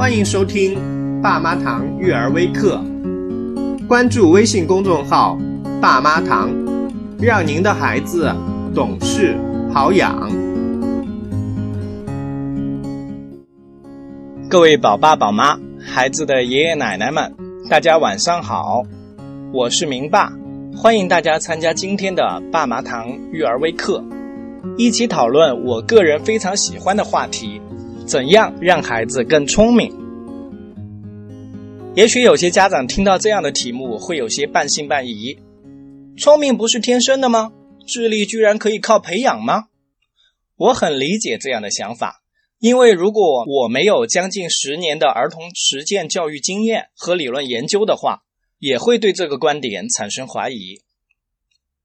欢迎收听爸妈堂育儿微课，关注微信公众号“爸妈堂”，让您的孩子懂事好养。各位宝爸宝妈、孩子的爷爷奶奶们，大家晚上好，我是明爸，欢迎大家参加今天的爸妈堂育儿微课，一起讨论我个人非常喜欢的话题。怎样让孩子更聪明？也许有些家长听到这样的题目会有些半信半疑。聪明不是天生的吗？智力居然可以靠培养吗？我很理解这样的想法，因为如果我没有将近十年的儿童实践教育经验和理论研究的话，也会对这个观点产生怀疑。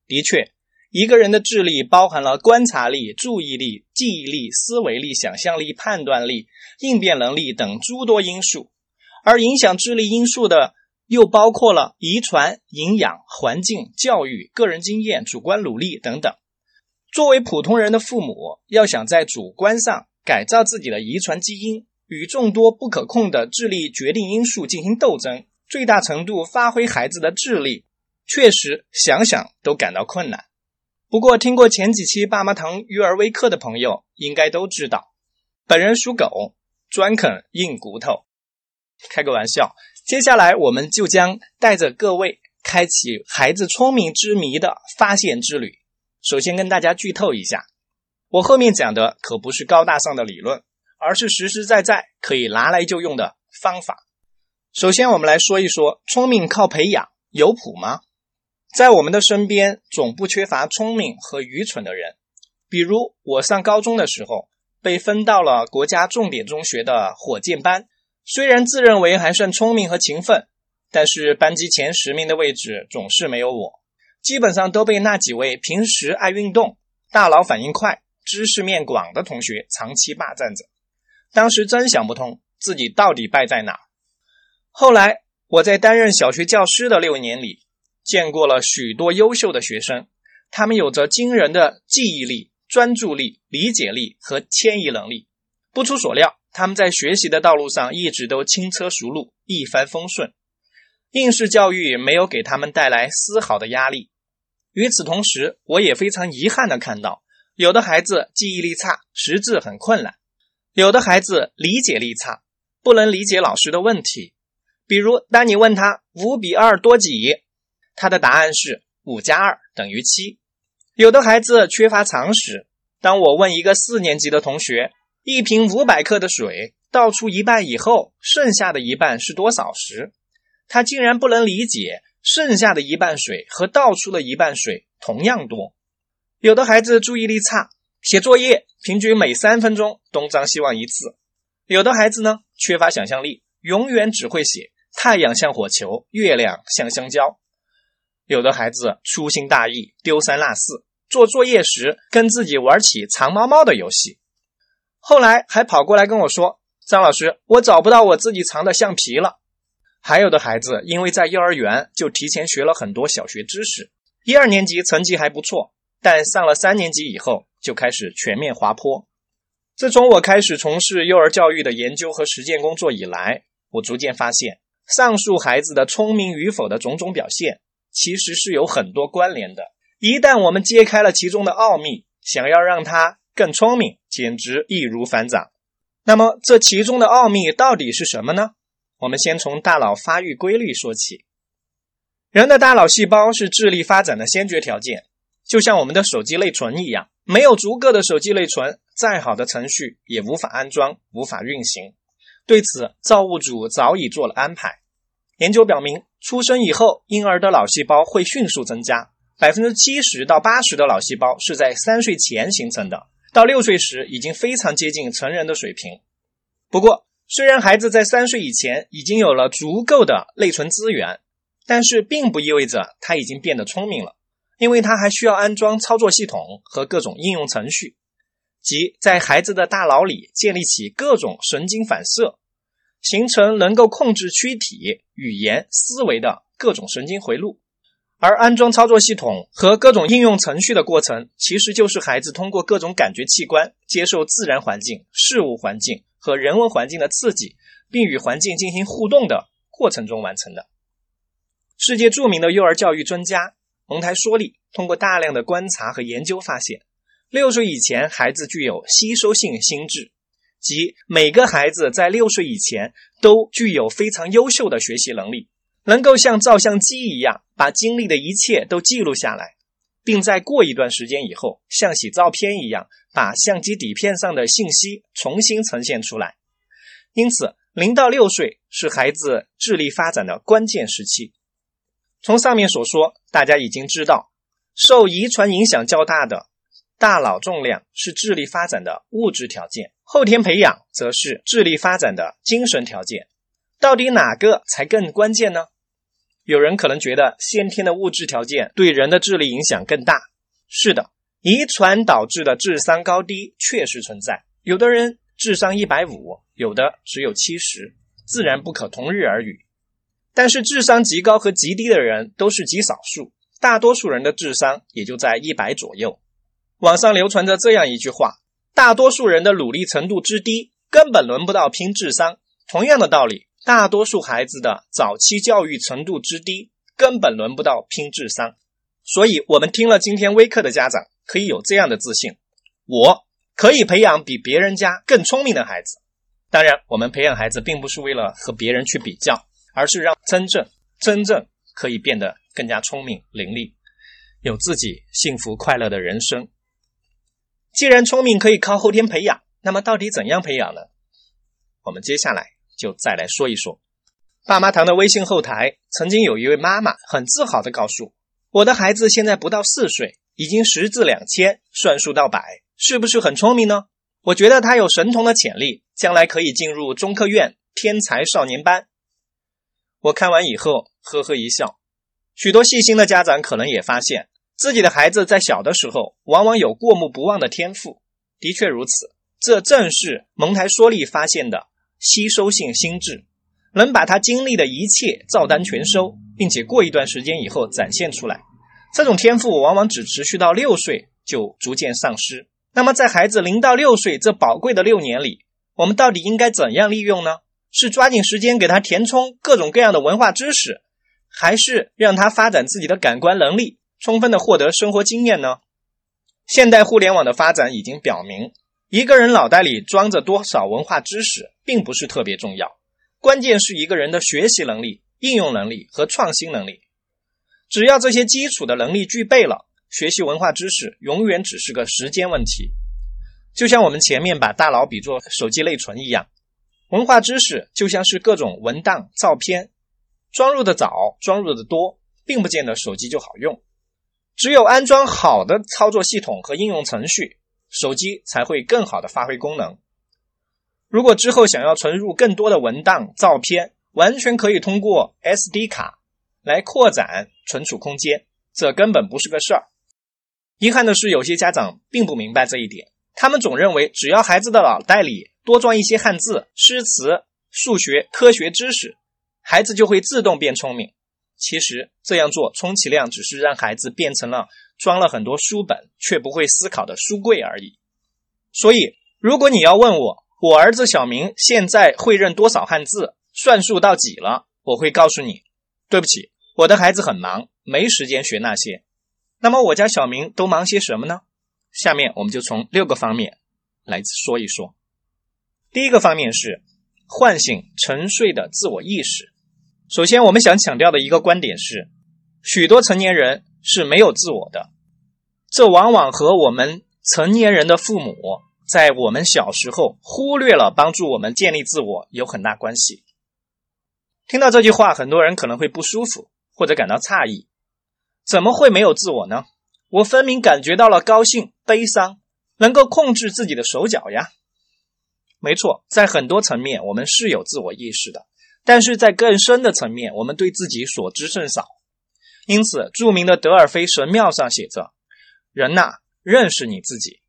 的确。一个人的智力包含了观察力、注意力、记忆力、思维力、想象力、判断力、应变能力等诸多因素，而影响智力因素的又包括了遗传、营养、环境、教育、个人经验、主观努力等等。作为普通人的父母，要想在主观上改造自己的遗传基因，与众多不可控的智力决定因素进行斗争，最大程度发挥孩子的智力，确实想想都感到困难。不过，听过前几期爸妈堂育儿微课的朋友应该都知道，本人属狗，专啃硬骨头。开个玩笑，接下来我们就将带着各位开启孩子聪明之谜的发现之旅。首先跟大家剧透一下，我后面讲的可不是高大上的理论，而是实实在在可以拿来就用的方法。首先，我们来说一说聪明靠培养，有谱吗？在我们的身边，总不缺乏聪明和愚蠢的人。比如我上高中的时候，被分到了国家重点中学的火箭班。虽然自认为还算聪明和勤奋，但是班级前十名的位置总是没有我，基本上都被那几位平时爱运动、大脑反应快、知识面广的同学长期霸占着。当时真想不通自己到底败在哪。后来我在担任小学教师的六年里。见过了许多优秀的学生，他们有着惊人的记忆力、专注力、理解力和迁移能力。不出所料，他们在学习的道路上一直都轻车熟路、一帆风顺。应试教育没有给他们带来丝毫的压力。与此同时，我也非常遗憾地看到，有的孩子记忆力差，识字很困难；有的孩子理解力差，不能理解老师的问题。比如，当你问他五比二多几？他的答案是五加二等于七。有的孩子缺乏常识，当我问一个四年级的同学，一瓶五百克的水倒出一半以后，剩下的一半是多少时，他竟然不能理解剩下的一半水和倒出的一半水同样多。有的孩子注意力差，写作业平均每三分钟东张西望一次。有的孩子呢，缺乏想象力，永远只会写太阳像火球，月亮像香蕉。有的孩子粗心大意，丢三落四，做作业时跟自己玩起藏猫猫的游戏，后来还跑过来跟我说：“张老师，我找不到我自己藏的橡皮了。”还有的孩子因为在幼儿园就提前学了很多小学知识，一二年级成绩还不错，但上了三年级以后就开始全面滑坡。自从我开始从事幼儿教育的研究和实践工作以来，我逐渐发现，上述孩子的聪明与否的种种表现。其实是有很多关联的。一旦我们揭开了其中的奥秘，想要让他更聪明，简直易如反掌。那么，这其中的奥秘到底是什么呢？我们先从大脑发育规律说起。人的大脑细胞是智力发展的先决条件，就像我们的手机内存一样，没有足够的手机内存，再好的程序也无法安装、无法运行。对此，造物主早已做了安排。研究表明。出生以后，婴儿的脑细胞会迅速增加，百分之七十到八十的脑细胞是在三岁前形成的，到六岁时已经非常接近成人的水平。不过，虽然孩子在三岁以前已经有了足够的内存资源，但是并不意味着他已经变得聪明了，因为他还需要安装操作系统和各种应用程序，即在孩子的大脑里建立起各种神经反射。形成能够控制躯体、语言、思维的各种神经回路，而安装操作系统和各种应用程序的过程，其实就是孩子通过各种感觉器官接受自然环境、事物环境和人文环境的刺激，并与环境进行互动的过程中完成的。世界著名的幼儿教育专家蒙台梭利通过大量的观察和研究发现，六岁以前孩子具有吸收性心智，即每个孩子在六岁以前都具有非常优秀的学习能力，能够像照相机一样把经历的一切都记录下来，并在过一段时间以后，像洗照片一样把相机底片上的信息重新呈现出来。因此，零到六岁是孩子智力发展的关键时期。从上面所说，大家已经知道，受遗传影响较大的大脑重量是智力发展的物质条件，后天培养则是智力发展的精神条件。到底哪个才更关键呢？有人可能觉得先天的物质条件对人的智力影响更大。是的，遗传导致的智商高低确实存在，有的人智商一百五，有的只有七十，自然不可同日而语。但是智商极高和极低的人都是极少数，大多数人的智商也就在一百左右。网上流传着这样一句话：大多数人的努力程度之低，根本轮不到拼智商。同样的道理，大多数孩子的早期教育程度之低，根本轮不到拼智商。所以，我们听了今天微课的家长可以有这样的自信：我可以培养比别人家更聪明的孩子。当然，我们培养孩子并不是为了和别人去比较。而是让真正真正可以变得更加聪明伶俐，有自己幸福快乐的人生。既然聪明可以靠后天培养，那么到底怎样培养呢？我们接下来就再来说一说。爸妈堂的微信后台曾经有一位妈妈很自豪的告诉我：“的孩子现在不到四岁，已经识字两千，算术到百，是不是很聪明呢？我觉得他有神童的潜力，将来可以进入中科院天才少年班。”我看完以后呵呵一笑，许多细心的家长可能也发现自己的孩子在小的时候往往有过目不忘的天赋。的确如此，这正是蒙台梭利发现的吸收性心智，能把他经历的一切照单全收，并且过一段时间以后展现出来。这种天赋往往只持续到六岁就逐渐丧失。那么，在孩子零到六岁这宝贵的六年里，我们到底应该怎样利用呢？是抓紧时间给他填充各种各样的文化知识，还是让他发展自己的感官能力，充分的获得生活经验呢？现代互联网的发展已经表明，一个人脑袋里装着多少文化知识并不是特别重要，关键是一个人的学习能力、应用能力和创新能力。只要这些基础的能力具备了，学习文化知识永远只是个时间问题。就像我们前面把大脑比作手机内存一样。文化知识就像是各种文档、照片，装入的早，装入的多，并不见得手机就好用。只有安装好的操作系统和应用程序，手机才会更好的发挥功能。如果之后想要存入更多的文档、照片，完全可以通过 SD 卡来扩展存储空间，这根本不是个事儿。遗憾的是，有些家长并不明白这一点，他们总认为只要孩子的脑袋里。多装一些汉字、诗词、数学、科学知识，孩子就会自动变聪明。其实这样做，充其量只是让孩子变成了装了很多书本却不会思考的书柜而已。所以，如果你要问我，我儿子小明现在会认多少汉字，算术到几了，我会告诉你，对不起，我的孩子很忙，没时间学那些。那么，我家小明都忙些什么呢？下面我们就从六个方面来说一说。第一个方面是唤醒沉睡的自我意识。首先，我们想强调的一个观点是，许多成年人是没有自我的，这往往和我们成年人的父母在我们小时候忽略了帮助我们建立自我有很大关系。听到这句话，很多人可能会不舒服或者感到诧异：怎么会没有自我呢？我分明感觉到了高兴、悲伤，能够控制自己的手脚呀。没错，在很多层面我们是有自我意识的，但是在更深的层面，我们对自己所知甚少。因此，著名的德尔菲神庙上写着：“人呐，认识你自己。”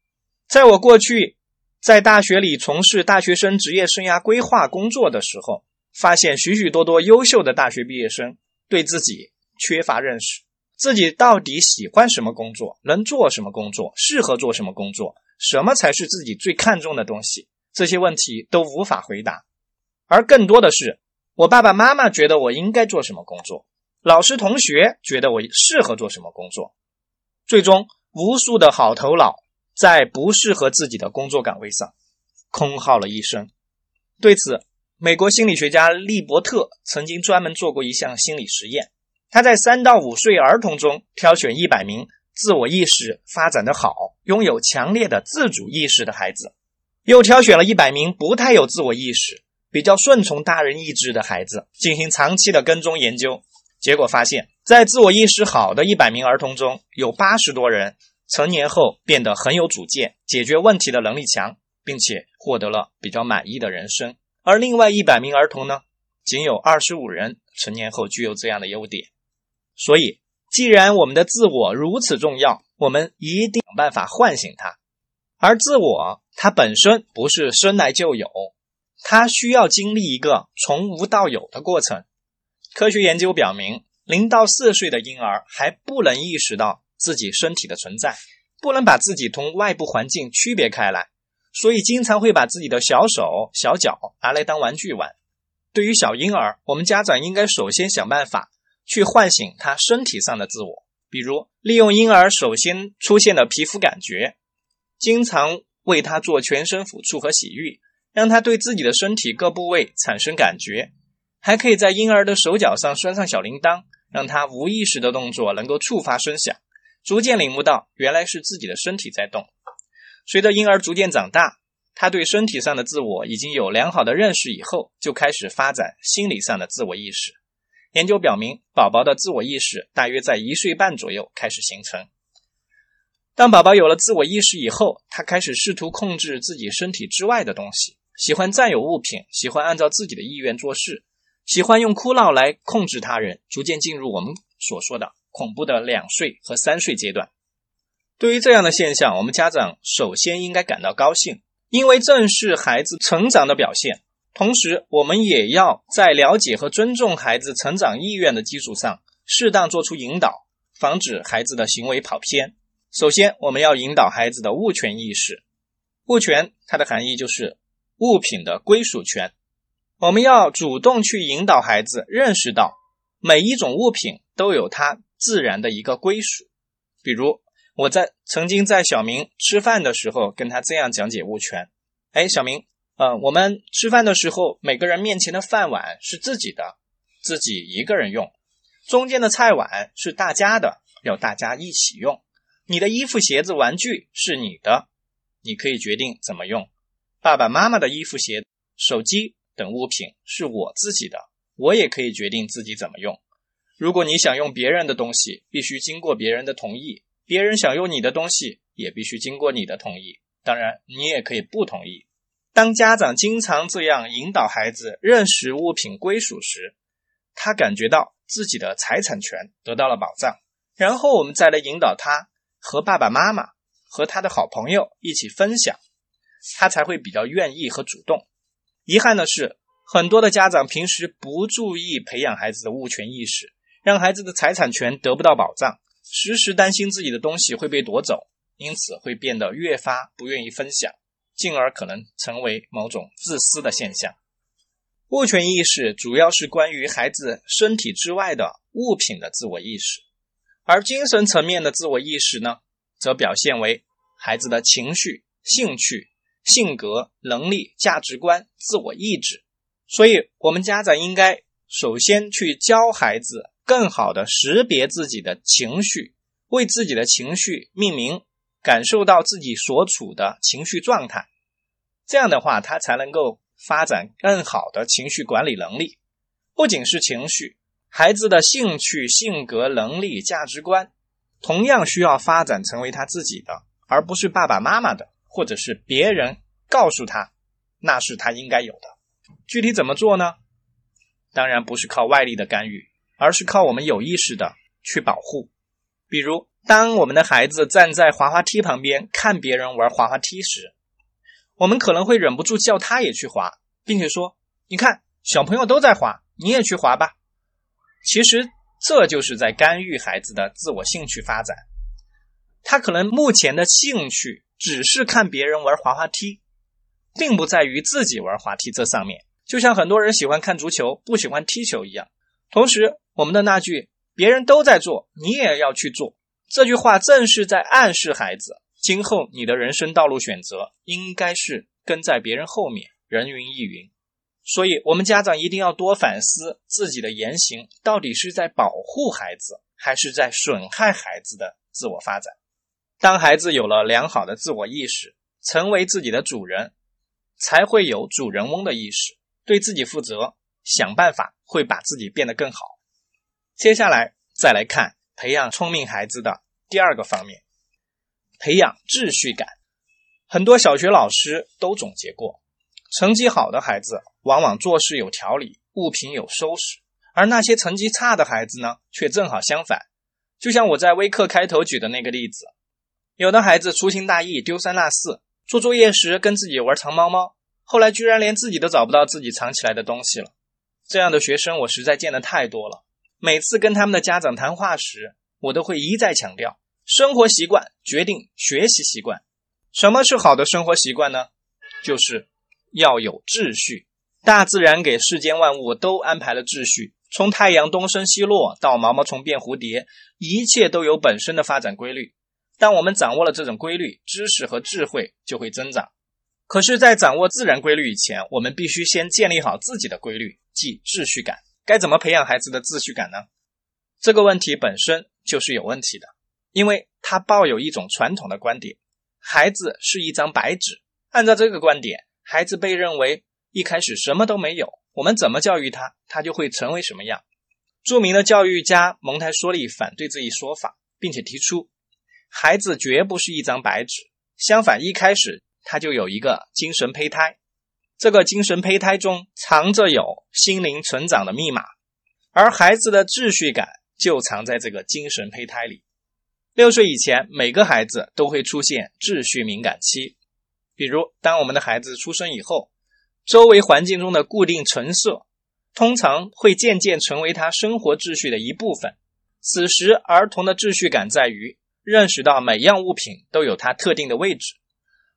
在我过去在大学里从事大学生职业生涯规划工作的时候，发现许许多多优秀的大学毕业生对自己缺乏认识，自己到底喜欢什么工作，能做什么工作，适合做什么工作，什么才是自己最看重的东西。这些问题都无法回答，而更多的是我爸爸妈妈觉得我应该做什么工作，老师同学觉得我适合做什么工作，最终无数的好头脑在不适合自己的工作岗位上空耗了一生。对此，美国心理学家利伯特曾经专门做过一项心理实验。他在三到五岁儿童中挑选一百名自我意识发展的好、拥有强烈的自主意识的孩子，又挑选了一百名不太有自我意识、比较顺从大人意志的孩子，进行长期的跟踪研究。结果发现，在自我意识好的一百名儿童中，有八十多人成年后变得很有主见，解决问题的能力强。并且获得了比较满意的人生，而另外一百名儿童呢，仅有二十五人成年后具有这样的优点。所以，既然我们的自我如此重要，我们一定想办法唤醒它。而自我它本身不是生来就有，它需要经历一个从无到有的过程。科学研究表明，零到四岁的婴儿还不能意识到自己身体的存在，不能把自己同外部环境区别开来。所以，经常会把自己的小手、小脚拿来当玩具玩。对于小婴儿，我们家长应该首先想办法去唤醒他身体上的自我，比如利用婴儿首先出现的皮肤感觉，经常为他做全身抚触和洗浴，让他对自己的身体各部位产生感觉。还可以在婴儿的手脚上拴上小铃铛，让他无意识的动作能够触发声响，逐渐领悟到原来是自己的身体在动。随着婴儿逐渐长大，他对身体上的自我已经有良好的认识，以后就开始发展心理上的自我意识。研究表明，宝宝的自我意识大约在一岁半左右开始形成。当宝宝有了自我意识以后，他开始试图控制自己身体之外的东西，喜欢占有物品，喜欢按照自己的意愿做事，喜欢用哭闹来控制他人，逐渐进入我们所说的恐怖的两岁和三岁阶段。对于这样的现象，我们家长首先应该感到高兴，因为正是孩子成长的表现。同时，我们也要在了解和尊重孩子成长意愿的基础上，适当做出引导，防止孩子的行为跑偏。首先，我们要引导孩子的物权意识。物权它的含义就是物品的归属权。我们要主动去引导孩子认识到，每一种物品都有它自然的一个归属，比如。我在曾经在小明吃饭的时候跟他这样讲解物权。哎，小明，呃，我们吃饭的时候，每个人面前的饭碗是自己的，自己一个人用；中间的菜碗是大家的，要大家一起用。你的衣服、鞋子、玩具是你的，你可以决定怎么用。爸爸妈妈的衣服、鞋、手机等物品是我自己的，我也可以决定自己怎么用。如果你想用别人的东西，必须经过别人的同意。别人想用你的东西，也必须经过你的同意。当然，你也可以不同意。当家长经常这样引导孩子认识物品归属时，他感觉到自己的财产权得到了保障。然后我们再来引导他和爸爸妈妈和他的好朋友一起分享，他才会比较愿意和主动。遗憾的是，很多的家长平时不注意培养孩子的物权意识，让孩子的财产权得不到保障。时时担心自己的东西会被夺走，因此会变得越发不愿意分享，进而可能成为某种自私的现象。物权意识主要是关于孩子身体之外的物品的自我意识，而精神层面的自我意识呢，则表现为孩子的情绪、兴趣、性格、能力、价值观、自我意志。所以，我们家长应该首先去教孩子。更好的识别自己的情绪，为自己的情绪命名，感受到自己所处的情绪状态，这样的话，他才能够发展更好的情绪管理能力。不仅是情绪，孩子的兴趣、性格、能力、价值观，同样需要发展成为他自己的，而不是爸爸妈妈的，或者是别人告诉他那是他应该有的。具体怎么做呢？当然不是靠外力的干预。而是靠我们有意识的去保护。比如，当我们的孩子站在滑滑梯旁边看别人玩滑滑梯时，我们可能会忍不住叫他也去滑，并且说：“你看，小朋友都在滑，你也去滑吧。”其实，这就是在干预孩子的自我兴趣发展。他可能目前的兴趣只是看别人玩滑滑梯，并不在于自己玩滑梯这上面。就像很多人喜欢看足球，不喜欢踢球一样。同时，我们的那句“别人都在做，你也要去做”这句话，正是在暗示孩子，今后你的人生道路选择应该是跟在别人后面，人云亦云。所以，我们家长一定要多反思自己的言行，到底是在保护孩子，还是在损害孩子的自我发展。当孩子有了良好的自我意识，成为自己的主人，才会有主人翁的意识，对自己负责，想办法会把自己变得更好。接下来再来看培养聪明孩子的第二个方面，培养秩序感。很多小学老师都总结过，成绩好的孩子。往往做事有条理，物品有收拾，而那些成绩差的孩子呢，却正好相反。就像我在微课开头举的那个例子，有的孩子粗心大意，丢三落四，做作业时跟自己玩藏猫猫，后来居然连自己都找不到自己藏起来的东西了。这样的学生我实在见得太多了。每次跟他们的家长谈话时，我都会一再强调：生活习惯决定学习习惯。什么是好的生活习惯呢？就是要有秩序。大自然给世间万物都安排了秩序，从太阳东升西落到毛毛虫变蝴蝶，一切都有本身的发展规律。当我们掌握了这种规律，知识和智慧就会增长。可是，在掌握自然规律以前，我们必须先建立好自己的规律，即秩序感。该怎么培养孩子的秩序感呢？这个问题本身就是有问题的，因为他抱有一种传统的观点：孩子是一张白纸。按照这个观点，孩子被认为。一开始什么都没有，我们怎么教育他，他就会成为什么样。著名的教育家蒙台梭利反对这一说法，并且提出，孩子绝不是一张白纸，相反，一开始他就有一个精神胚胎，这个精神胚胎中藏着有心灵成长的密码，而孩子的秩序感就藏在这个精神胚胎里。六岁以前，每个孩子都会出现秩序敏感期，比如当我们的孩子出生以后。周围环境中的固定陈设，通常会渐渐成为他生活秩序的一部分。此时，儿童的秩序感在于认识到每样物品都有它特定的位置。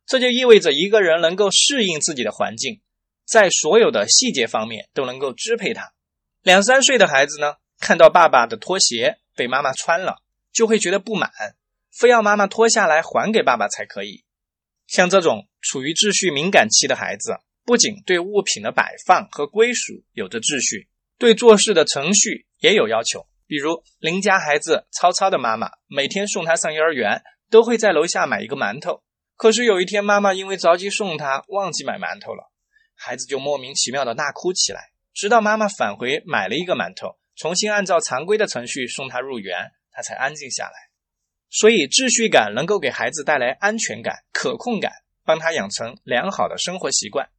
这就意味着一个人能够适应自己的环境，在所有的细节方面都能够支配它。两三岁的孩子呢，看到爸爸的拖鞋被妈妈穿了，就会觉得不满，非要妈妈脱下来还给爸爸才可以。像这种处于秩序敏感期的孩子。不仅对物品的摆放和归属有着秩序，对做事的程序也有要求。比如邻家孩子超超的妈妈每天送他上幼儿园，都会在楼下买一个馒头。可是有一天，妈妈因为着急送他，忘记买馒头了，孩子就莫名其妙的大哭起来。直到妈妈返回买了一个馒头，重新按照常规的程序送他入园，他才安静下来。所以，秩序感能够给孩子带来安全感、可控感，帮他养成良好的生活习惯。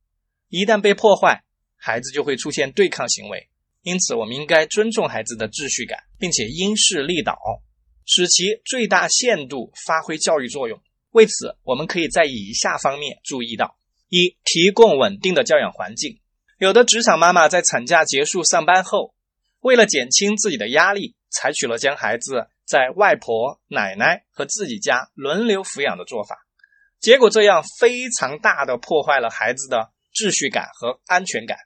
一旦被破坏，孩子就会出现对抗行为。因此，我们应该尊重孩子的秩序感，并且因势利导，使其最大限度发挥教育作用。为此，我们可以在以下方面注意到：一、提供稳定的教养环境。有的职场妈妈在产假结束上班后，为了减轻自己的压力，采取了将孩子在外婆、奶奶和自己家轮流抚养的做法。结果，这样非常大的破坏了孩子的。秩序感和安全感，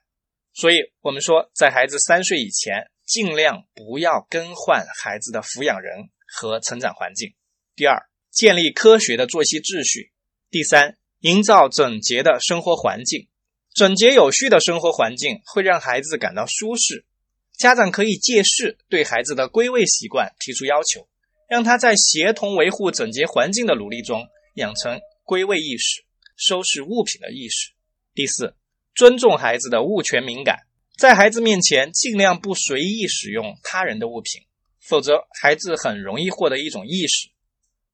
所以我们说，在孩子三岁以前，尽量不要更换孩子的抚养人和成长环境。第二，建立科学的作息秩序。第三，营造整洁的生活环境。整洁有序的生活环境会让孩子感到舒适。家长可以借势对孩子的归位习惯提出要求，让他在协同维护整洁环境的努力中养成归位意识、收拾物品的意识。第四，尊重孩子的物权敏感，在孩子面前尽量不随意使用他人的物品，否则孩子很容易获得一种意识：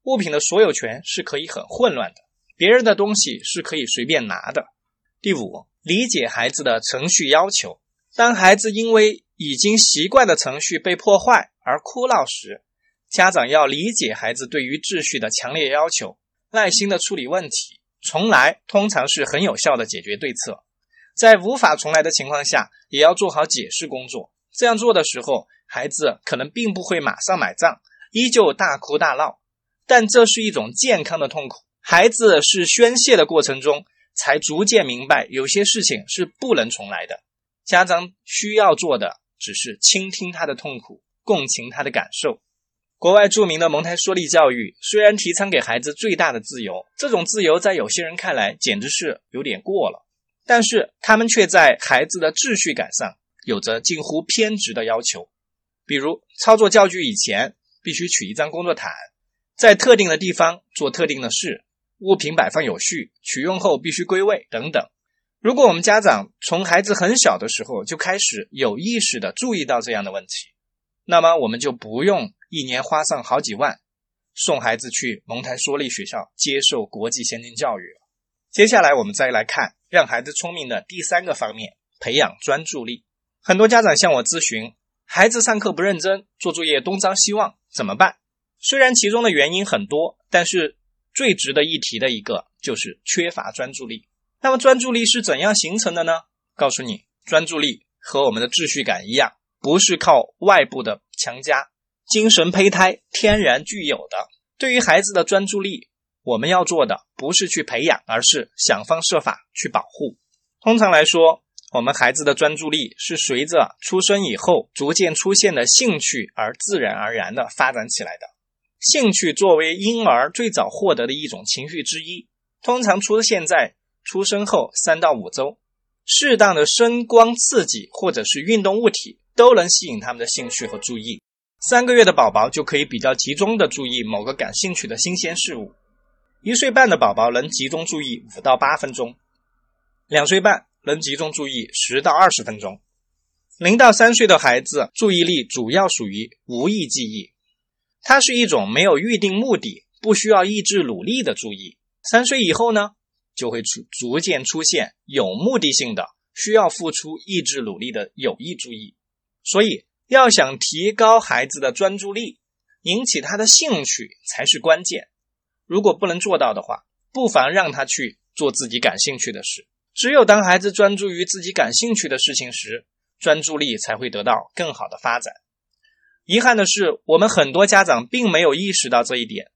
物品的所有权是可以很混乱的，别人的东西是可以随便拿的。第五，理解孩子的程序要求，当孩子因为已经习惯的程序被破坏而哭闹时，家长要理解孩子对于秩序的强烈要求，耐心的处理问题。重来通常是很有效的解决对策，在无法重来的情况下，也要做好解释工作。这样做的时候，孩子可能并不会马上买账，依旧大哭大闹，但这是一种健康的痛苦。孩子是宣泄的过程中才逐渐明白有些事情是不能重来的。家长需要做的只是倾听他的痛苦，共情他的感受。国外著名的蒙台梭利教育虽然提倡给孩子最大的自由，这种自由在有些人看来简直是有点过了，但是他们却在孩子的秩序感上有着近乎偏执的要求。比如，操作教具以前必须取一张工作毯，在特定的地方做特定的事，物品摆放有序，取用后必须归位等等。如果我们家长从孩子很小的时候就开始有意识的注意到这样的问题，那么我们就不用。一年花上好几万，送孩子去蒙台梭利学校接受国际先进教育了。接下来我们再来看让孩子聪明的第三个方面：培养专注力。很多家长向我咨询，孩子上课不认真，做作业东张西望，怎么办？虽然其中的原因很多，但是最值得一提的一个就是缺乏专注力。那么专注力是怎样形成的呢？告诉你，专注力和我们的秩序感一样，不是靠外部的强加。精神胚胎天然具有的，对于孩子的专注力，我们要做的不是去培养，而是想方设法去保护。通常来说，我们孩子的专注力是随着出生以后逐渐出现的兴趣而自然而然的发展起来的。兴趣作为婴儿最早获得的一种情绪之一，通常出现在出生后三到五周，适当的声光刺激或者是运动物体都能吸引他们的兴趣和注意。三个月的宝宝就可以比较集中的注意某个感兴趣的新鲜事物，一岁半的宝宝能集中注意五到八分钟，两岁半能集中注意十到二十分钟，零到三岁的孩子注意力主要属于无意记忆，它是一种没有预定目的、不需要意志努力的注意。三岁以后呢，就会出逐渐出现有目的性的、需要付出意志努力的有意注意，所以。要想提高孩子的专注力，引起他的兴趣才是关键。如果不能做到的话，不妨让他去做自己感兴趣的事。只有当孩子专注于自己感兴趣的事情时，专注力才会得到更好的发展。遗憾的是，我们很多家长并没有意识到这一点，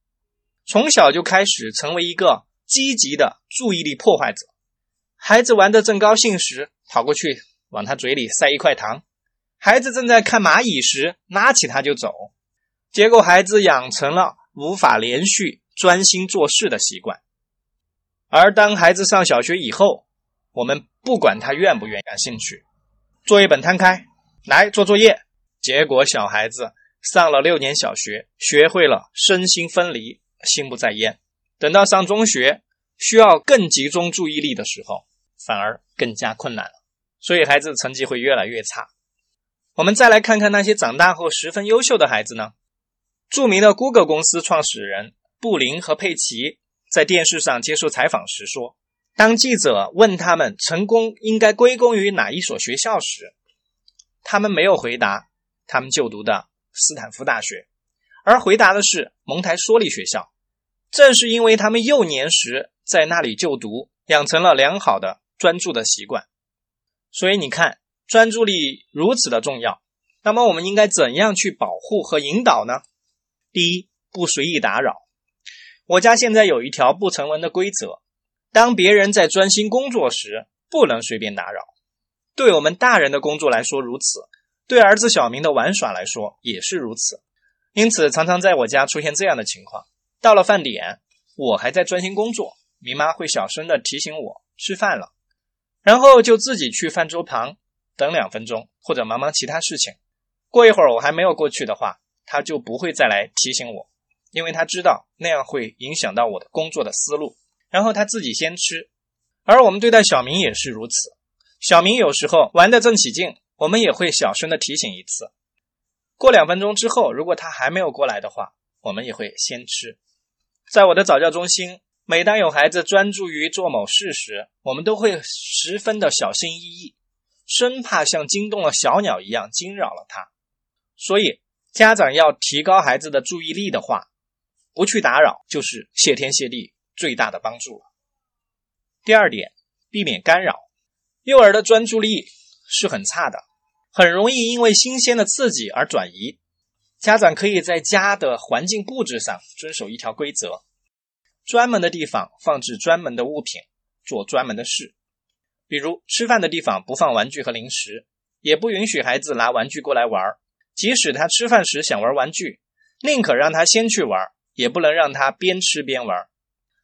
从小就开始成为一个积极的注意力破坏者。孩子玩得正高兴时，跑过去往他嘴里塞一块糖。孩子正在看蚂蚁时，拉起他就走，结果孩子养成了无法连续专心做事的习惯。而当孩子上小学以后，我们不管他愿不愿意、感兴趣，作业本摊开来做作业，结果小孩子上了六年小学，学会了身心分离、心不在焉。等到上中学，需要更集中注意力的时候，反而更加困难了，所以孩子成绩会越来越差。我们再来看看那些长大后十分优秀的孩子呢？著名的 Google 公司创始人布林和佩奇在电视上接受采访时说：“当记者问他们成功应该归功于哪一所学校时，他们没有回答他们就读的斯坦福大学，而回答的是蒙台梭利学校。正是因为他们幼年时在那里就读，养成了良好的专注的习惯。所以你看。”专注力如此的重要，那么我们应该怎样去保护和引导呢？第一，不随意打扰。我家现在有一条不成文的规则：当别人在专心工作时，不能随便打扰。对我们大人的工作来说如此，对儿子小明的玩耍来说也是如此。因此，常常在我家出现这样的情况：到了饭点，我还在专心工作，明妈会小声的提醒我吃饭了，然后就自己去饭桌旁。等两分钟，或者忙忙其他事情。过一会儿我还没有过去的话，他就不会再来提醒我，因为他知道那样会影响到我的工作的思路。然后他自己先吃。而我们对待小明也是如此。小明有时候玩得正起劲，我们也会小声的提醒一次。过两分钟之后，如果他还没有过来的话，我们也会先吃。在我的早教中心，每当有孩子专注于做某事时，我们都会十分的小心翼翼。生怕像惊动了小鸟一样惊扰了他，所以家长要提高孩子的注意力的话，不去打扰就是谢天谢地最大的帮助了。第二点，避免干扰。幼儿的专注力是很差的，很容易因为新鲜的刺激而转移。家长可以在家的环境布置上遵守一条规则：专门的地方放置专门的物品，做专门的事，比如吃饭的地方不放玩具和零食，也不允许孩子拿玩具过来玩即使他吃饭时想玩玩具，宁可让他先去玩，也不能让他边吃边玩。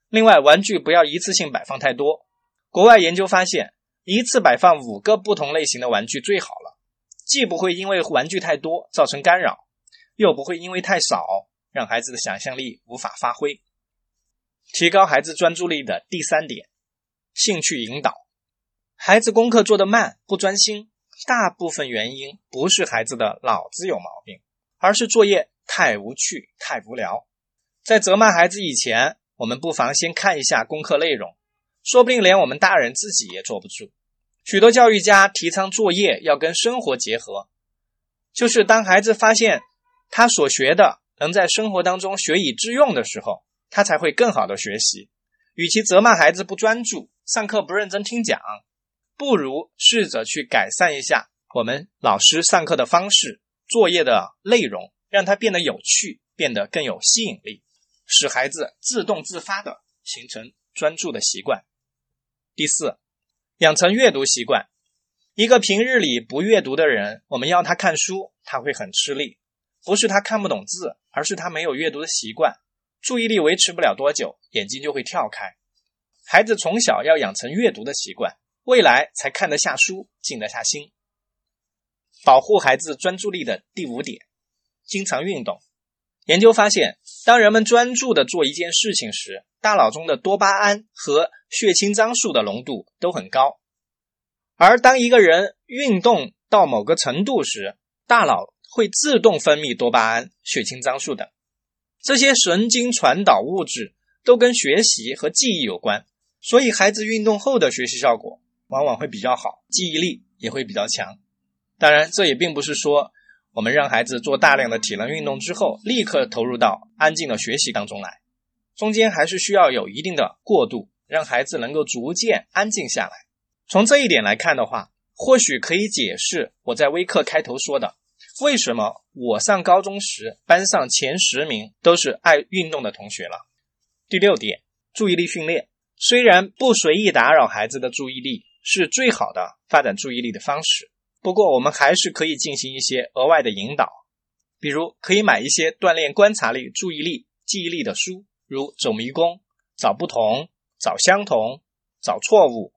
另外，玩具不要一次性摆放太多。国外研究发现，一次摆放五个不同类型的玩具最好了，既不会因为玩具太多造成干扰，又不会因为太少让孩子的想象力无法发挥。提高孩子专注力的第三点，兴趣引导。孩子功课做得慢、不专心，大部分原因不是孩子的脑子有毛病，而是作业太无趣、太无聊。在责骂孩子以前，我们不妨先看一下功课内容，说不定连我们大人自己也坐不住。许多教育家提倡作业要跟生活结合，就是当孩子发现他所学的能在生活当中学以致用的时候。他才会更好的学习。与其责骂孩子不专注、上课不认真听讲，不如试着去改善一下我们老师上课的方式、作业的内容，让它变得有趣，变得更有吸引力，使孩子自动自发的形成专注的习惯。第四，养成阅读习惯。一个平日里不阅读的人，我们要他看书，他会很吃力。不是他看不懂字，而是他没有阅读的习惯。注意力维持不了多久，眼睛就会跳开。孩子从小要养成阅读的习惯，未来才看得下书，静得下心。保护孩子专注力的第五点，经常运动。研究发现，当人们专注的做一件事情时，大脑中的多巴胺和血清张素的浓度都很高。而当一个人运动到某个程度时，大脑会自动分泌多巴胺、血清张素等。这些神经传导物质都跟学习和记忆有关，所以孩子运动后的学习效果往往会比较好，记忆力也会比较强。当然，这也并不是说我们让孩子做大量的体能运动之后，立刻投入到安静的学习当中来，中间还是需要有一定的过渡，让孩子能够逐渐安静下来。从这一点来看的话，或许可以解释我在微课开头说的。为什么我上高中时班上前十名都是爱运动的同学了？第六点，注意力训练。虽然不随意打扰孩子的注意力是最好的发展注意力的方式，不过我们还是可以进行一些额外的引导，比如可以买一些锻炼观察力、注意力、记忆力的书，如《走迷宫》《找不同》《找相同》《找错误》，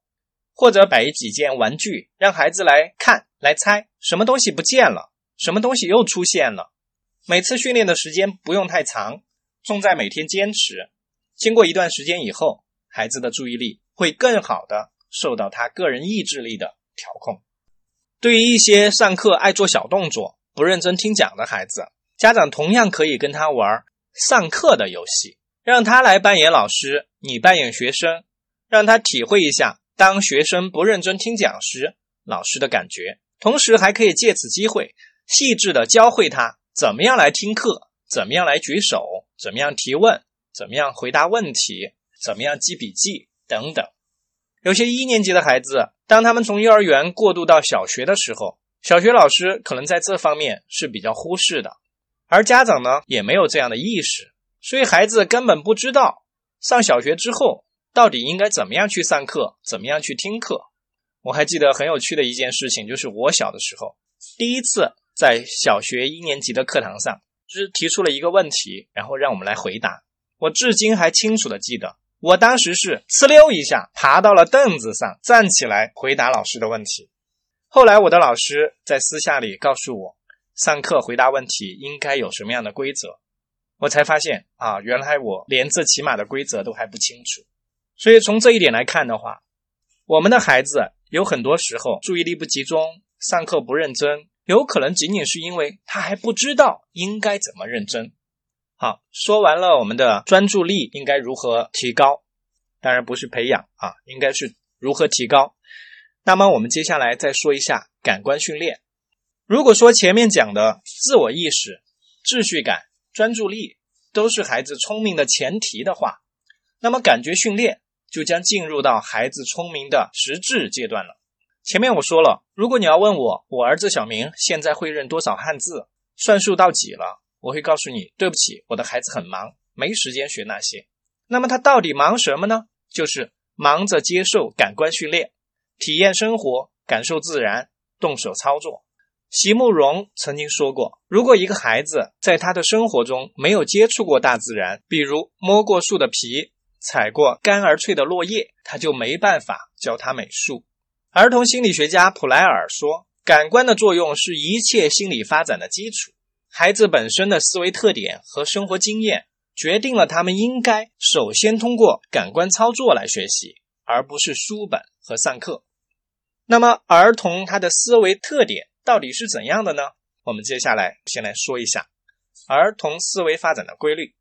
或者摆几件玩具，让孩子来看、来猜什么东西不见了。什么东西又出现了？每次训练的时间不用太长，重在每天坚持。经过一段时间以后，孩子的注意力会更好的受到他个人意志力的调控。对于一些上课爱做小动作、不认真听讲的孩子，家长同样可以跟他玩上课的游戏，让他来扮演老师，你扮演学生，让他体会一下当学生不认真听讲时老师的感觉，同时还可以借此机会。细致的教会他怎么样来听课，怎么样来举手，怎么样提问，怎么样回答问题，怎么样记笔记等等。有些一年级的孩子，当他们从幼儿园过渡到小学的时候，小学老师可能在这方面是比较忽视的，而家长呢也没有这样的意识，所以孩子根本不知道上小学之后到底应该怎么样去上课，怎么样去听课。我还记得很有趣的一件事情，就是我小的时候第一次。在小学一年级的课堂上，就是提出了一个问题，然后让我们来回答。我至今还清楚的记得，我当时是呲溜一下爬到了凳子上，站起来回答老师的问题。后来我的老师在私下里告诉我，上课回答问题应该有什么样的规则。我才发现啊，原来我连这起码的规则都还不清楚。所以从这一点来看的话，我们的孩子有很多时候注意力不集中，上课不认真。有可能仅仅是因为他还不知道应该怎么认真。好，说完了我们的专注力应该如何提高，当然不是培养啊，应该是如何提高。那么我们接下来再说一下感官训练。如果说前面讲的自我意识、秩序感、专注力都是孩子聪明的前提的话，那么感觉训练就将进入到孩子聪明的实质阶段了。前面我说了，如果你要问我，我儿子小明现在会认多少汉字，算数到几了，我会告诉你，对不起，我的孩子很忙，没时间学那些。那么他到底忙什么呢？就是忙着接受感官训练，体验生活，感受自然，动手操作。席慕容曾经说过，如果一个孩子在他的生活中没有接触过大自然，比如摸过树的皮、踩过干而脆的落叶，他就没办法教他美术。儿童心理学家普莱尔说，感官的作用是一切心理发展的基础。孩子本身的思维特点和生活经验，决定了他们应该首先通过感官操作来学习，而不是书本和上课。那么，儿童他的思维特点。到底是怎样的呢？我们接下来先来说一下儿童思维发展的规律。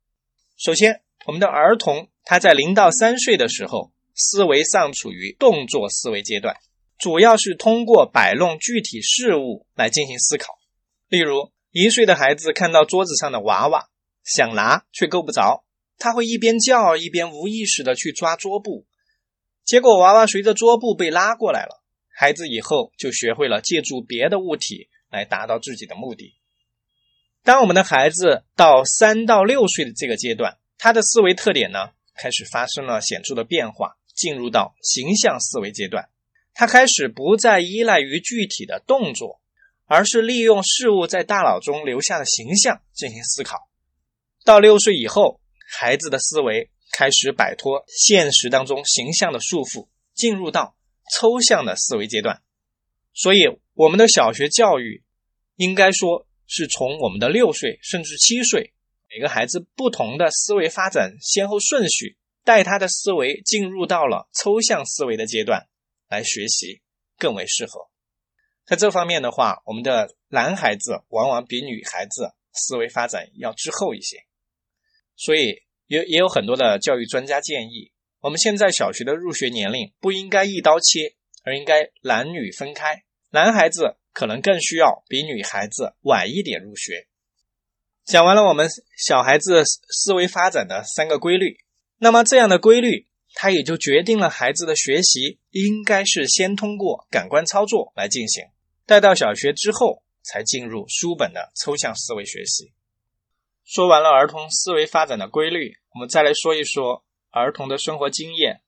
首先，我们的儿童他在零到三岁的时候，思维尚处于动作思维阶段，主要是通过摆弄具体事物来进行思考。例如，一岁的孩子看到桌子上的娃娃，想拿却够不着，他会一边叫一边无意识的去抓桌布，结果娃娃随着桌布被拉过来了。孩子以后就学会了借助别的物体来达到自己的目的。当我们的孩子到三到六岁的这个阶段，他的思维特点呢开始发生了显著的变化，进入到形象思维阶段。他开始不再依赖于具体的动作，而是利用事物在大脑中留下的形象进行思考。到六岁以后，孩子的思维开始摆脱现实当中形象的束缚，进入到。抽象的思维阶段，所以我们的小学教育应该说是从我们的六岁甚至七岁，每个孩子不同的思维发展先后顺序，带他的思维进入到了抽象思维的阶段来学习更为适合。在这方面的话，我们的男孩子往往比女孩子思维发展要滞后一些，所以也也有很多的教育专家建议。我们现在小学的入学年龄不应该一刀切，而应该男女分开。男孩子可能更需要比女孩子晚一点入学。讲完了我们小孩子思维发展的三个规律，那么这样的规律，它也就决定了孩子的学习应该是先通过感官操作来进行，待到小学之后才进入书本的抽象思维学习。说完了儿童思维发展的规律，我们再来说一说。儿童的生活经验，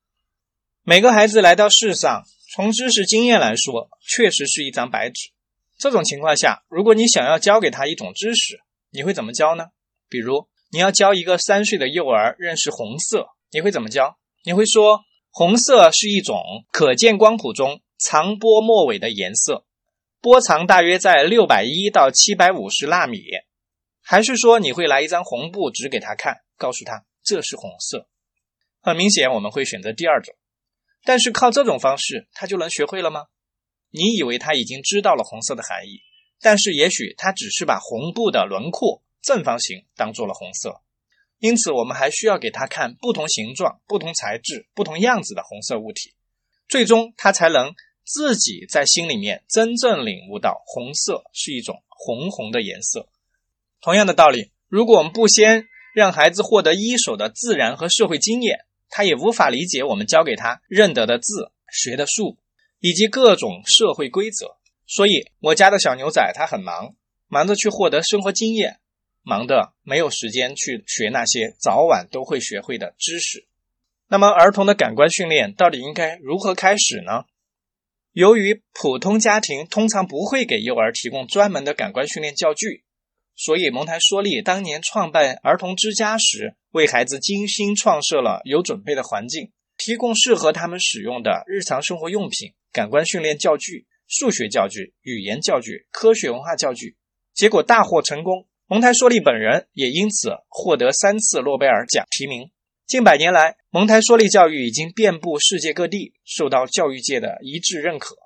每个孩子来到世上，从知识经验来说，确实是一张白纸。这种情况下，如果你想要教给他一种知识，你会怎么教呢？比如，你要教一个三岁的幼儿认识红色，你会怎么教？你会说，红色是一种可见光谱中长波末尾的颜色，波长大约在六百一到七百五十纳米。还是说，你会来一张红布指给他看，告诉他这是红色？很明显，我们会选择第二种，但是靠这种方式，他就能学会了吗？你以为他已经知道了红色的含义，但是也许他只是把红布的轮廓正方形当做了红色。因此，我们还需要给他看不同形状、不同材质、不同样子的红色物体，最终他才能自己在心里面真正领悟到红色是一种红红的颜色。同样的道理，如果我们不先让孩子获得一手的自然和社会经验，他也无法理解我们教给他认得的字、学的数，以及各种社会规则。所以，我家的小牛仔他很忙，忙着去获得生活经验，忙得没有时间去学那些早晚都会学会的知识。那么，儿童的感官训练到底应该如何开始呢？由于普通家庭通常不会给幼儿提供专门的感官训练教具。所以，蒙台梭利当年创办儿童之家时，为孩子精心创设了有准备的环境，提供适合他们使用的日常生活用品、感官训练教具、数学教具、语言教具、科学文化教具，结果大获成功。蒙台梭利本人也因此获得三次诺贝尔奖提名。近百年来，蒙台梭利教育已经遍布世界各地，受到教育界的一致认可。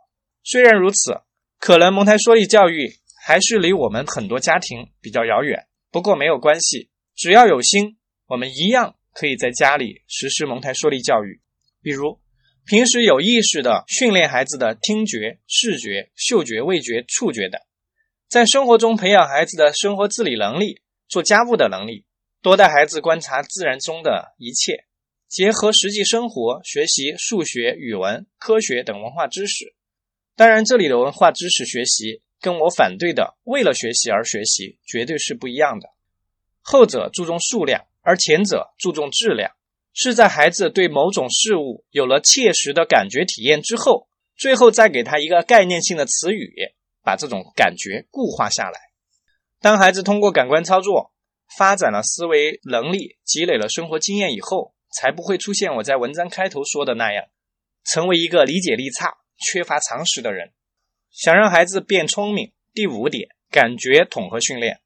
虽然如此，可能蒙台梭利教育。还是离我们很多家庭比较遥远，不过没有关系，只要有心，我们一样可以在家里实施蒙台梭利教育。比如，平时有意识的训练孩子的听觉、视觉、嗅觉、味觉、触觉等，在生活中培养孩子的生活自理能力、做家务的能力，多带孩子观察自然中的一切，结合实际生活学习数学、语文、科学等文化知识。当然，这里的文化知识学习。跟我反对的为了学习而学习绝对是不一样的。后者注重数量，而前者注重质量。是在孩子对某种事物有了切实的感觉体验之后，最后再给他一个概念性的词语，把这种感觉固化下来。当孩子通过感官操作发展了思维能力，积累了生活经验以后，才不会出现我在文章开头说的那样，成为一个理解力差、缺乏常识的人。想让孩子变聪明，第五点，感觉统合训练。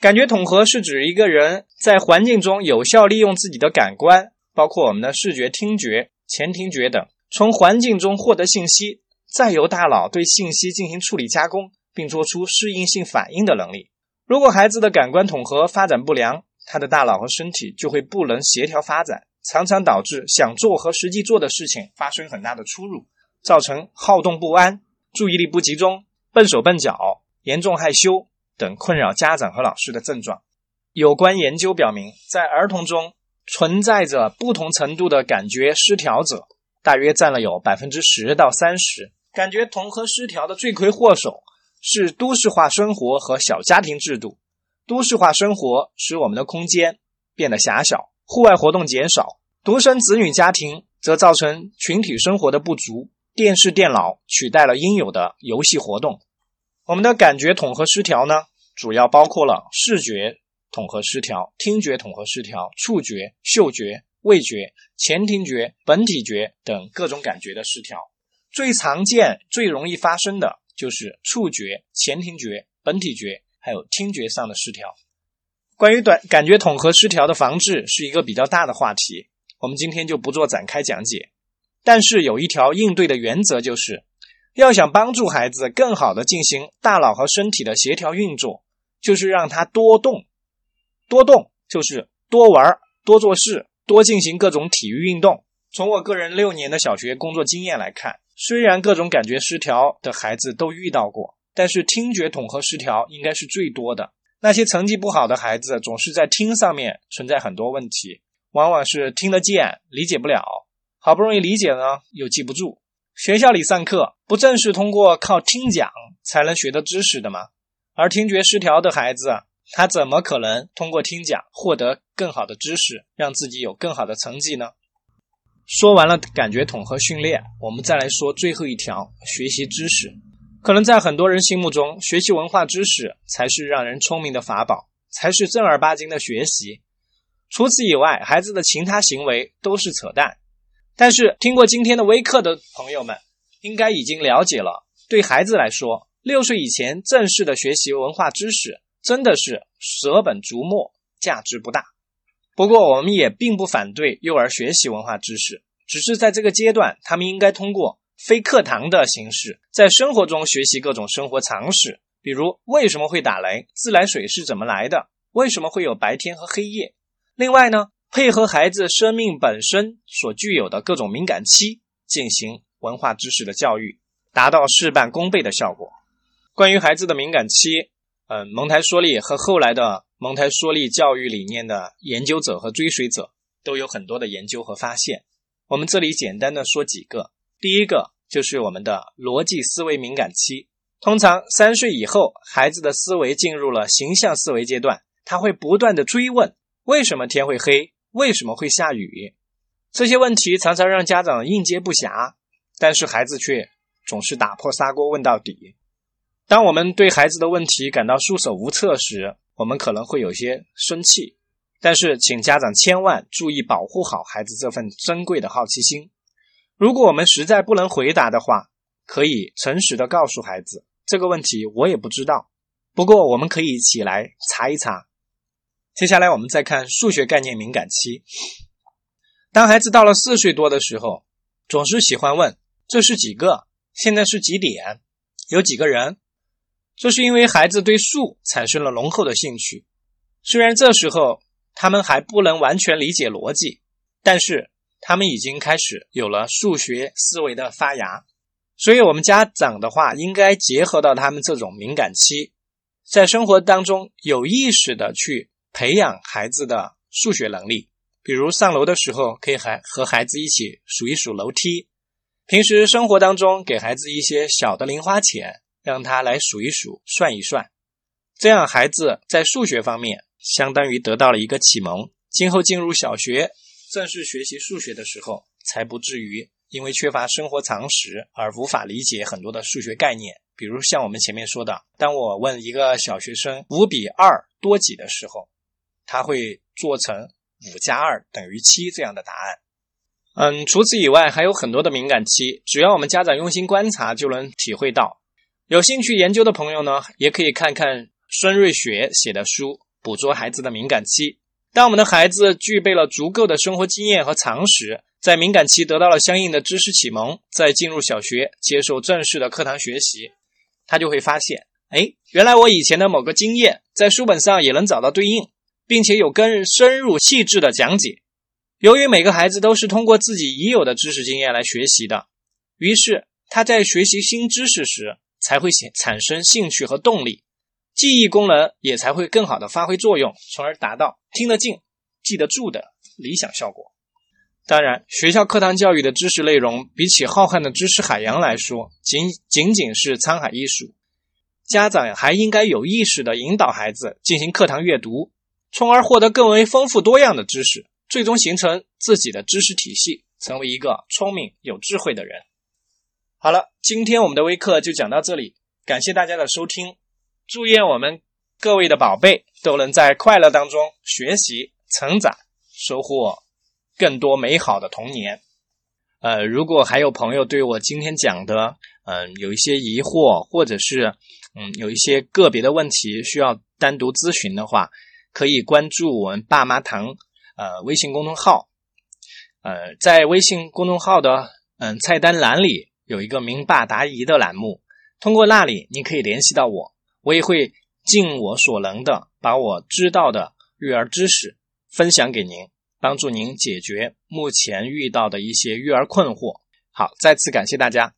感觉统合是指一个人在环境中有效利用自己的感官，包括我们的视觉、听觉、前庭觉等，从环境中获得信息，再由大脑对信息进行处理加工，并做出适应性反应的能力。如果孩子的感官统合发展不良，他的大脑和身体就会不能协调发展，常常导致想做和实际做的事情发生很大的出入，造成好动不安、注意力不集中、笨手笨脚、严重害羞。等困扰家长和老师的症状。有关研究表明，在儿童中存在着不同程度的感觉失调者，大约占了有百分之十到三十。感觉统合失调的罪魁祸首是都市化生活和小家庭制度。都市化生活使我们的空间变得狭小，户外活动减少；独生子女家庭则造成群体生活的不足，电视、电脑取代了应有的游戏活动。我们的感觉统合失调呢？主要包括了视觉统合失调、听觉统合失调、触觉、嗅觉、味觉、前庭觉、本体觉等各种感觉的失调。最常见、最容易发生的就是触觉、前庭觉、本体觉还有听觉上的失调。关于短感觉统合失调的防治是一个比较大的话题，我们今天就不做展开讲解。但是有一条应对的原则就是。要想帮助孩子更好的进行大脑和身体的协调运作，就是让他多动。多动就是多玩、多做事、多进行各种体育运动。从我个人六年的小学工作经验来看，虽然各种感觉失调的孩子都遇到过，但是听觉统合失调应该是最多的。那些成绩不好的孩子，总是在听上面存在很多问题，往往是听得见，理解不了，好不容易理解呢，又记不住。学校里上课不正是通过靠听讲才能学的知识的吗？而听觉失调的孩子，他怎么可能通过听讲获得更好的知识，让自己有更好的成绩呢？说完了感觉统合训练，我们再来说最后一条：学习知识。可能在很多人心目中，学习文化知识才是让人聪明的法宝，才是正儿八经的学习。除此以外，孩子的其他行为都是扯淡。但是，听过今天的微课的朋友们，应该已经了解了。对孩子来说，六岁以前正式的学习文化知识，真的是舍本逐末，价值不大。不过，我们也并不反对幼儿学习文化知识，只是在这个阶段，他们应该通过非课堂的形式，在生活中学习各种生活常识，比如为什么会打雷，自来水是怎么来的，为什么会有白天和黑夜。另外呢？配合孩子生命本身所具有的各种敏感期进行文化知识的教育，达到事半功倍的效果。关于孩子的敏感期，嗯，蒙台梭利和后来的蒙台梭利教育理念的研究者和追随者都有很多的研究和发现。我们这里简单的说几个。第一个就是我们的逻辑思维敏感期。通常三岁以后，孩子的思维进入了形象思维阶段，他会不断的追问：为什么天会黑？为什么会下雨？这些问题常常让家长应接不暇，但是孩子却总是打破砂锅问到底。当我们对孩子的问题感到束手无策时，我们可能会有些生气。但是，请家长千万注意保护好孩子这份珍贵的好奇心。如果我们实在不能回答的话，可以诚实的告诉孩子这个问题我也不知道。不过，我们可以一起来查一查。接下来我们再看数学概念敏感期。当孩子到了四岁多的时候，总是喜欢问：“这是几个？现在是几点？有几个人？”这是因为孩子对数产生了浓厚的兴趣。虽然这时候他们还不能完全理解逻辑，但是他们已经开始有了数学思维的发芽。所以，我们家长的话应该结合到他们这种敏感期，在生活当中有意识的去。培养孩子的数学能力，比如上楼的时候可以还和孩子一起数一数楼梯；平时生活当中给孩子一些小的零花钱，让他来数一数、算一算，这样孩子在数学方面相当于得到了一个启蒙。今后进入小学，正式学习数学的时候，才不至于因为缺乏生活常识而无法理解很多的数学概念。比如像我们前面说的，当我问一个小学生五比二多几的时候，他会做成五加二等于七这样的答案。嗯，除此以外还有很多的敏感期，只要我们家长用心观察，就能体会到。有兴趣研究的朋友呢，也可以看看孙瑞雪写的书《捕捉孩子的敏感期》。当我们的孩子具备了足够的生活经验和常识，在敏感期得到了相应的知识启蒙，再进入小学接受正式的课堂学习。他就会发现，哎，原来我以前的某个经验在书本上也能找到对应，并且有更深入细致的讲解。由于每个孩子都是通过自己已有的知识经验来学习的，于是他在学习新知识时才会产产生兴趣和动力，记忆功能也才会更好的发挥作用，从而达到听得进、记得住的理想效果。当然，学校课堂教育的知识内容，比起浩瀚的知识海洋来说，仅仅仅是沧海一粟。家长还应该有意识的引导孩子进行课堂阅读，从而获得更为丰富多样的知识，最终形成自己的知识体系，成为一个聪明有智慧的人。好了，今天我们的微课就讲到这里，感谢大家的收听。祝愿我们各位的宝贝都能在快乐当中学习、成长，收获。更多美好的童年。呃，如果还有朋友对我今天讲的，嗯，有一些疑惑，或者是嗯有一些个别的问题需要单独咨询的话，可以关注我们爸妈堂呃微信公众号。呃，在微信公众号的嗯菜单栏里有一个“明爸答疑”的栏目，通过那里您可以联系到我，我也会尽我所能的把我知道的育儿知识分享给您。帮助您解决目前遇到的一些育儿困惑。好，再次感谢大家。